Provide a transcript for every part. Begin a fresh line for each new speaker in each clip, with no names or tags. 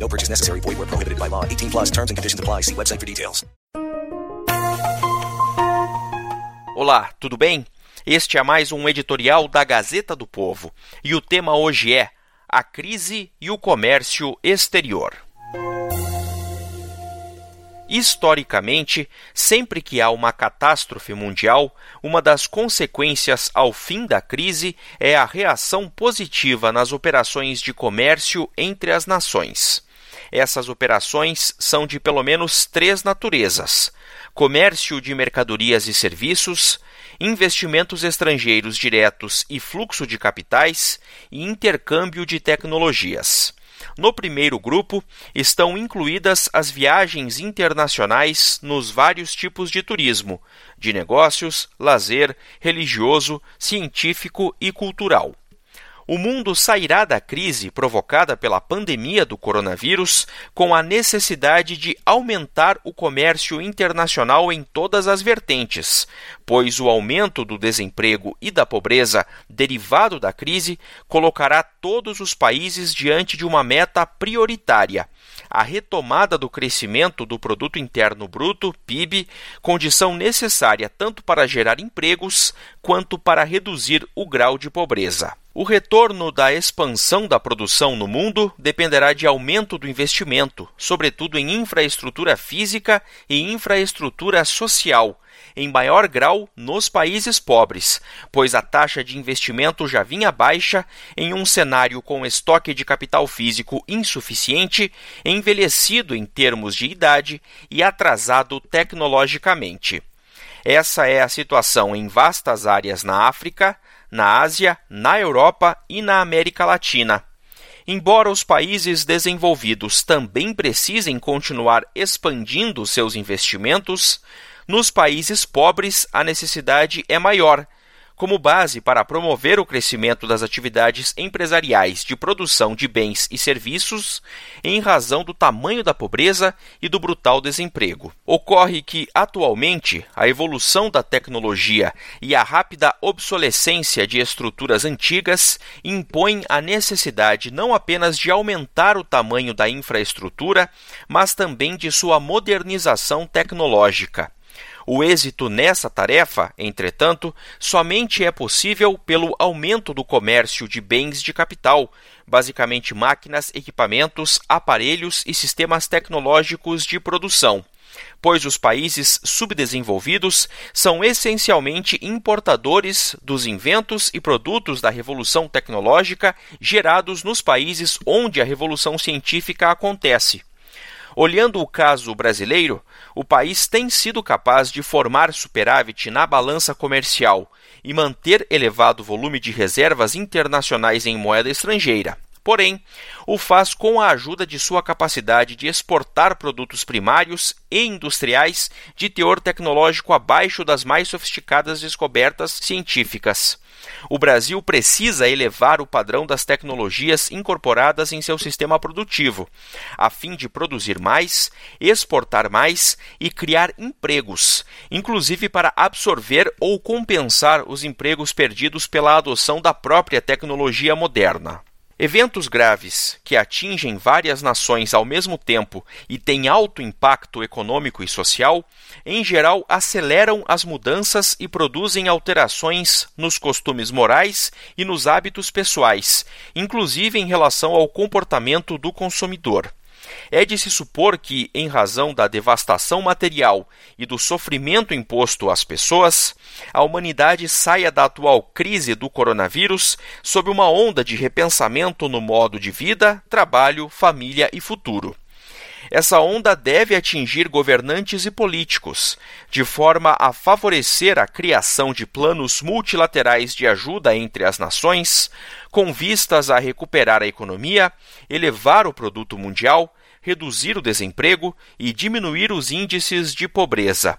No purchase necessary. Void where prohibited by law. 18 plus terms and conditions apply. See website for details.
Olá, tudo bem? Este é mais um editorial da Gazeta do Povo. E o tema hoje é a crise e o comércio exterior. Historicamente, sempre que há uma catástrofe mundial, uma das consequências ao fim da crise é a reação positiva nas operações de comércio entre as nações. Essas operações são de pelo menos três naturezas: comércio de mercadorias e serviços, investimentos estrangeiros diretos e fluxo de capitais e intercâmbio de tecnologias. No primeiro grupo estão incluídas as viagens internacionais nos vários tipos de turismo, de negócios, lazer, religioso, científico e cultural o mundo sairá da crise provocada pela pandemia do coronavírus com a necessidade de aumentar o comércio internacional em todas as vertentes, pois o aumento do desemprego e da pobreza derivado da crise colocará todos os países diante de uma meta prioritária a retomada do crescimento do produto interno bruto, PIB, condição necessária tanto para gerar empregos quanto para reduzir o grau de pobreza. O retorno da expansão da produção no mundo dependerá de aumento do investimento, sobretudo em infraestrutura física e infraestrutura social, em maior grau nos países pobres, pois a taxa de investimento já vinha baixa em um cenário com estoque de capital físico insuficiente, envelhecido em termos de idade e atrasado tecnologicamente. Essa é a situação em vastas áreas na África, na Ásia, na Europa e na América Latina. Embora os países desenvolvidos também precisem continuar expandindo seus investimentos, nos países pobres, a necessidade é maior, como base para promover o crescimento das atividades empresariais de produção de bens e serviços, em razão do tamanho da pobreza e do brutal desemprego. Ocorre que, atualmente, a evolução da tecnologia e a rápida obsolescência de estruturas antigas impõem a necessidade não apenas de aumentar o tamanho da infraestrutura, mas também de sua modernização tecnológica. O êxito nessa tarefa, entretanto, somente é possível pelo aumento do comércio de bens de capital, basicamente máquinas, equipamentos, aparelhos e sistemas tecnológicos de produção pois os países subdesenvolvidos são essencialmente importadores dos inventos e produtos da revolução tecnológica gerados nos países onde a revolução científica acontece. Olhando o caso brasileiro, o país tem sido capaz de formar superávit na balança comercial e manter elevado volume de reservas internacionais em moeda estrangeira. Porém, o faz com a ajuda de sua capacidade de exportar produtos primários e industriais de teor tecnológico abaixo das mais sofisticadas descobertas científicas. O Brasil precisa elevar o padrão das tecnologias incorporadas em seu sistema produtivo, a fim de produzir mais, exportar mais e criar empregos, inclusive para absorver ou compensar os empregos perdidos pela adoção da própria tecnologia moderna. Eventos graves que atingem várias nações ao mesmo tempo e têm alto impacto econômico e social, em geral aceleram as mudanças e produzem alterações nos costumes morais e nos hábitos pessoais, inclusive em relação ao comportamento do consumidor. É de se supor que, em razão da devastação material e do sofrimento imposto às pessoas, a humanidade saia da atual crise do coronavírus sob uma onda de repensamento no modo de vida, trabalho, família e futuro. Essa onda deve atingir governantes e políticos, de forma a favorecer a criação de planos multilaterais de ajuda entre as nações, com vistas a recuperar a economia, elevar o produto mundial, reduzir o desemprego e diminuir os índices de pobreza.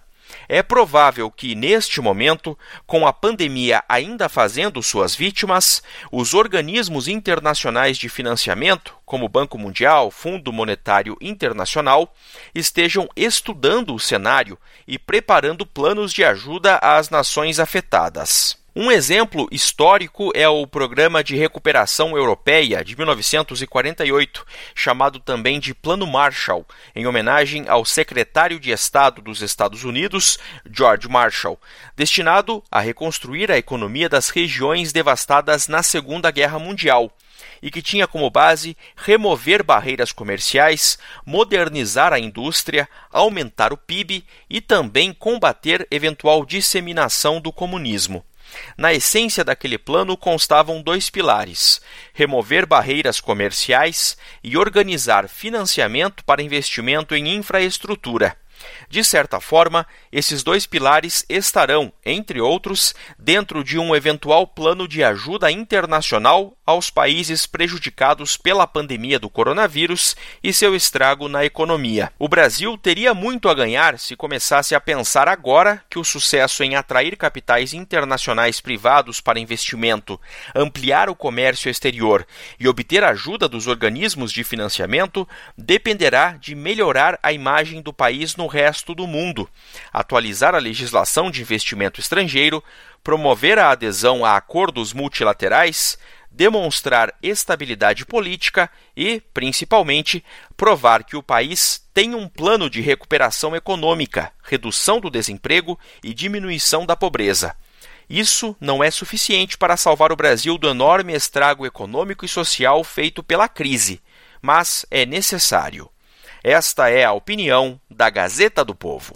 É provável que, neste momento, com a pandemia ainda fazendo suas vítimas, os organismos internacionais de financiamento, como o Banco Mundial, Fundo Monetário Internacional, estejam estudando o cenário e preparando planos de ajuda às nações afetadas. Um exemplo histórico é o Programa de Recuperação Europeia de 1948, chamado também de Plano Marshall, em homenagem ao secretário de Estado dos Estados Unidos, George Marshall, destinado a reconstruir a economia das regiões devastadas na Segunda Guerra Mundial e que tinha como base remover barreiras comerciais, modernizar a indústria, aumentar o PIB e também combater eventual disseminação do comunismo. Na essência daquele plano constavam dois pilares: remover barreiras comerciais e organizar financiamento para investimento em infraestrutura. De certa forma, esses dois pilares estarão, entre outros, dentro de um eventual plano de ajuda internacional aos países prejudicados pela pandemia do coronavírus e seu estrago na economia. O Brasil teria muito a ganhar se começasse a pensar agora que o sucesso em atrair capitais internacionais privados para investimento, ampliar o comércio exterior e obter ajuda dos organismos de financiamento dependerá de melhorar a imagem do país no resto do mundo, atualizar a legislação de investimento estrangeiro, promover a adesão a acordos multilaterais, demonstrar estabilidade política e, principalmente, provar que o país tem um plano de recuperação econômica, redução do desemprego e diminuição da pobreza. Isso não é suficiente para salvar o Brasil do enorme estrago econômico e social feito pela crise, mas é necessário. Esta é a opinião da Gazeta do Povo.